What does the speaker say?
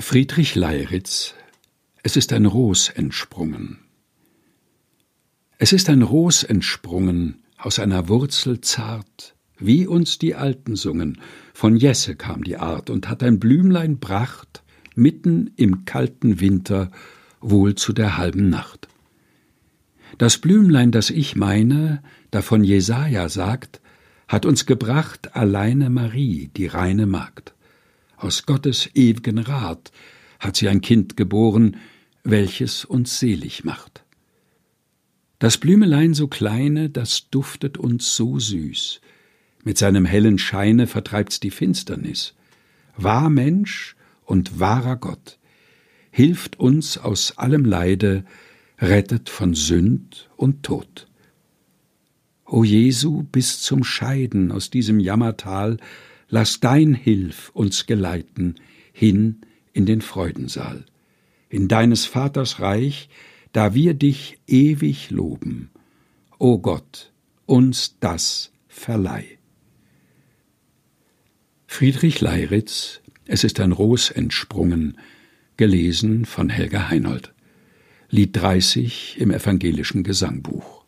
Friedrich Leiritz Es ist ein Ros entsprungen. Es ist ein Ros entsprungen, aus einer Wurzel zart, wie uns die Alten sungen, von Jesse kam die Art und hat ein Blümlein bracht, mitten im kalten Winter, wohl zu der halben Nacht. Das Blümlein, das ich meine, davon Jesaja sagt, hat uns gebracht alleine Marie, die reine Magd aus Gottes ew'gen Rat hat sie ein Kind geboren, welches uns selig macht. Das Blümelein so kleine, das duftet uns so süß, mit seinem hellen Scheine vertreibt's die Finsternis. Wahr Mensch und wahrer Gott, hilft uns aus allem Leide, rettet von Sünd und Tod. O Jesu, bis zum Scheiden aus diesem Jammertal lass dein Hilf uns geleiten hin in den Freudensaal, in deines Vaters Reich, da wir dich ewig loben. O Gott, uns das verleih. Friedrich Leiritz, Es ist ein Ros entsprungen, gelesen von Helga Heinold. Lied 30 im evangelischen Gesangbuch.